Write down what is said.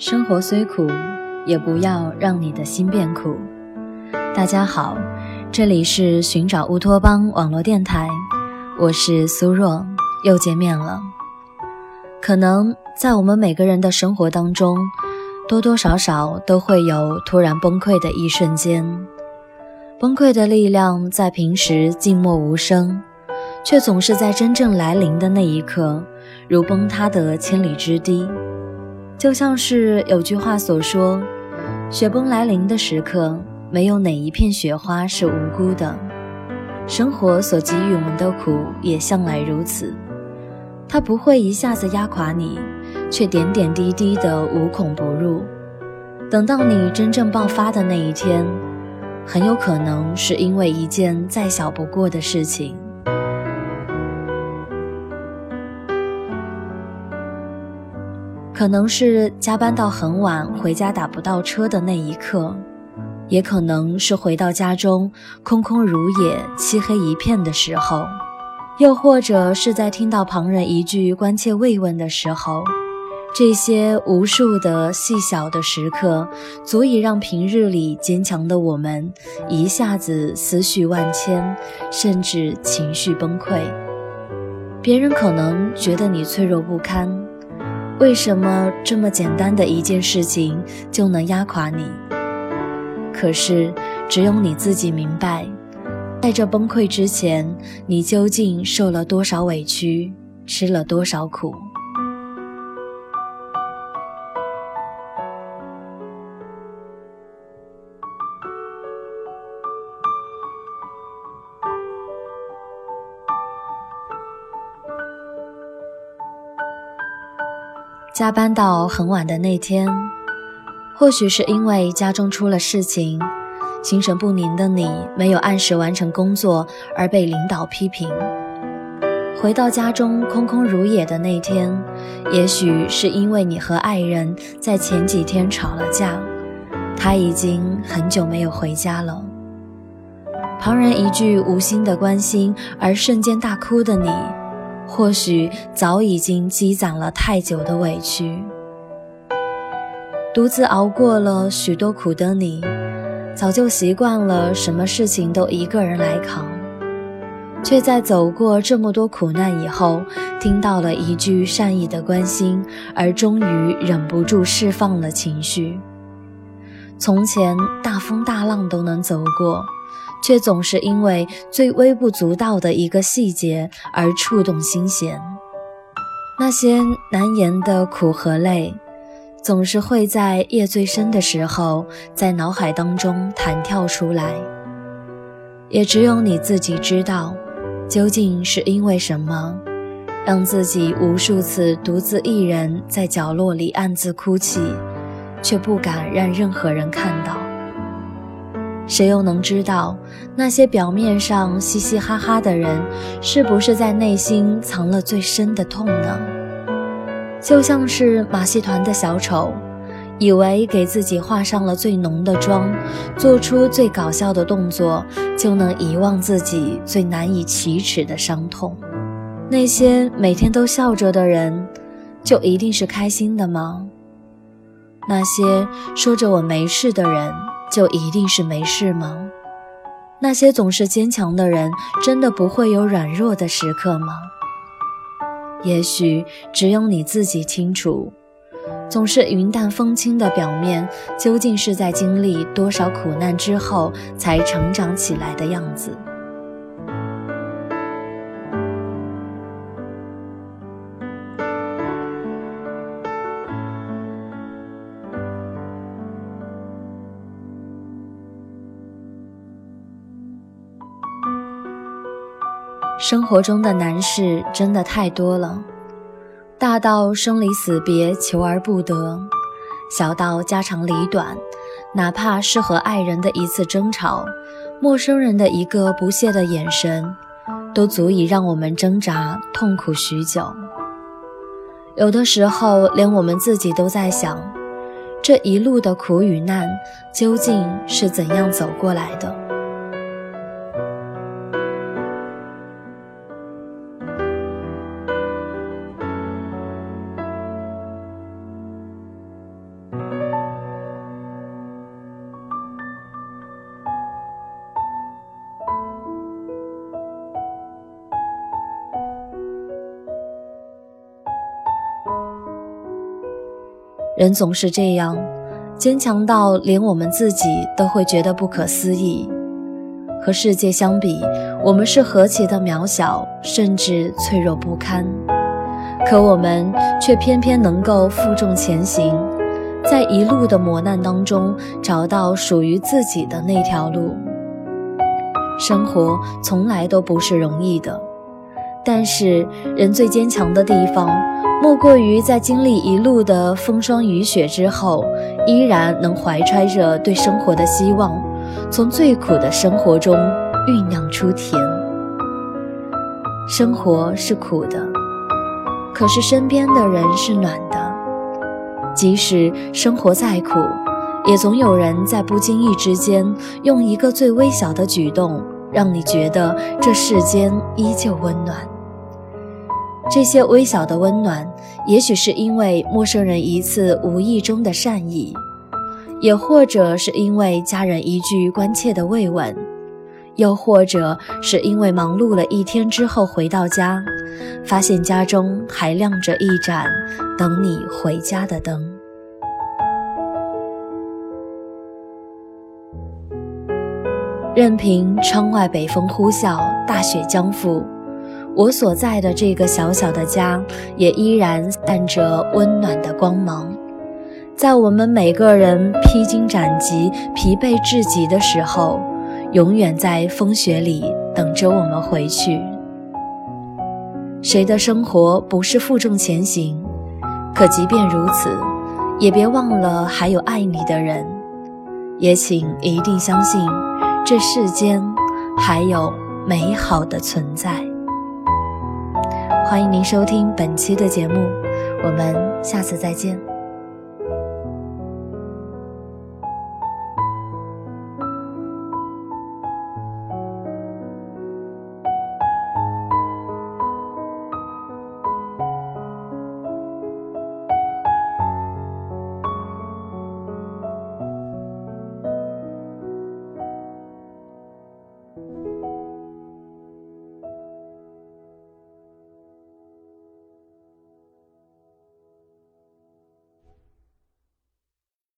生活虽苦，也不要让你的心变苦。大家好，这里是寻找乌托邦网络电台，我是苏若，又见面了。可能在我们每个人的生活当中，多多少少都会有突然崩溃的一瞬间。崩溃的力量在平时静默无声，却总是在真正来临的那一刻，如崩塌的千里之堤。就像是有句话所说：“雪崩来临的时刻，没有哪一片雪花是无辜的。生活所给予我们的苦，也向来如此。它不会一下子压垮你，却点点滴滴的无孔不入。等到你真正爆发的那一天，很有可能是因为一件再小不过的事情。”可能是加班到很晚，回家打不到车的那一刻，也可能是回到家中空空如也、漆黑一片的时候，又或者是在听到旁人一句关切慰问的时候。这些无数的细小的时刻，足以让平日里坚强的我们一下子思绪万千，甚至情绪崩溃。别人可能觉得你脆弱不堪。为什么这么简单的一件事情就能压垮你？可是只有你自己明白，在这崩溃之前，你究竟受了多少委屈，吃了多少苦。加班到很晚的那天，或许是因为家中出了事情，心神不宁的你没有按时完成工作而被领导批评。回到家中空空如也的那天，也许是因为你和爱人在前几天吵了架，他已经很久没有回家了。旁人一句无心的关心而瞬间大哭的你。或许早已经积攒了太久的委屈，独自熬过了许多苦的你，早就习惯了什么事情都一个人来扛，却在走过这么多苦难以后，听到了一句善意的关心，而终于忍不住释放了情绪。从前大风大浪都能走过。却总是因为最微不足道的一个细节而触动心弦，那些难言的苦和累，总是会在夜最深的时候在脑海当中弹跳出来。也只有你自己知道，究竟是因为什么，让自己无数次独自一人在角落里暗自哭泣，却不敢让任何人看到。谁又能知道，那些表面上嘻嘻哈哈的人，是不是在内心藏了最深的痛呢？就像是马戏团的小丑，以为给自己画上了最浓的妆，做出最搞笑的动作，就能遗忘自己最难以启齿的伤痛。那些每天都笑着的人，就一定是开心的吗？那些说着我没事的人。就一定是没事吗？那些总是坚强的人，真的不会有软弱的时刻吗？也许只有你自己清楚，总是云淡风轻的表面，究竟是在经历多少苦难之后才成长起来的样子。生活中的难事真的太多了，大到生离死别求而不得，小到家长里短，哪怕是和爱人的一次争吵，陌生人的一个不屑的眼神，都足以让我们挣扎痛苦许久。有的时候，连我们自己都在想，这一路的苦与难究竟是怎样走过来的。人总是这样，坚强到连我们自己都会觉得不可思议。和世界相比，我们是何其的渺小，甚至脆弱不堪。可我们却偏偏能够负重前行，在一路的磨难当中找到属于自己的那条路。生活从来都不是容易的，但是人最坚强的地方，莫过于在经历一路的风霜雨雪之后，依然能怀揣着对生活的希望。从最苦的生活中酝酿出甜。生活是苦的，可是身边的人是暖的。即使生活再苦，也总有人在不经意之间，用一个最微小的举动，让你觉得这世间依旧温暖。这些微小的温暖，也许是因为陌生人一次无意中的善意。也或者是因为家人一句关切的慰问，又或者是因为忙碌了一天之后回到家，发现家中还亮着一盏等你回家的灯。任凭窗外北风呼啸，大雪将覆，我所在的这个小小的家也依然散着温暖的光芒。在我们每个人披荆斩棘、疲惫至极的时候，永远在风雪里等着我们回去。谁的生活不是负重前行？可即便如此，也别忘了还有爱你的人。也请一定相信，这世间还有美好的存在。欢迎您收听本期的节目，我们下次再见。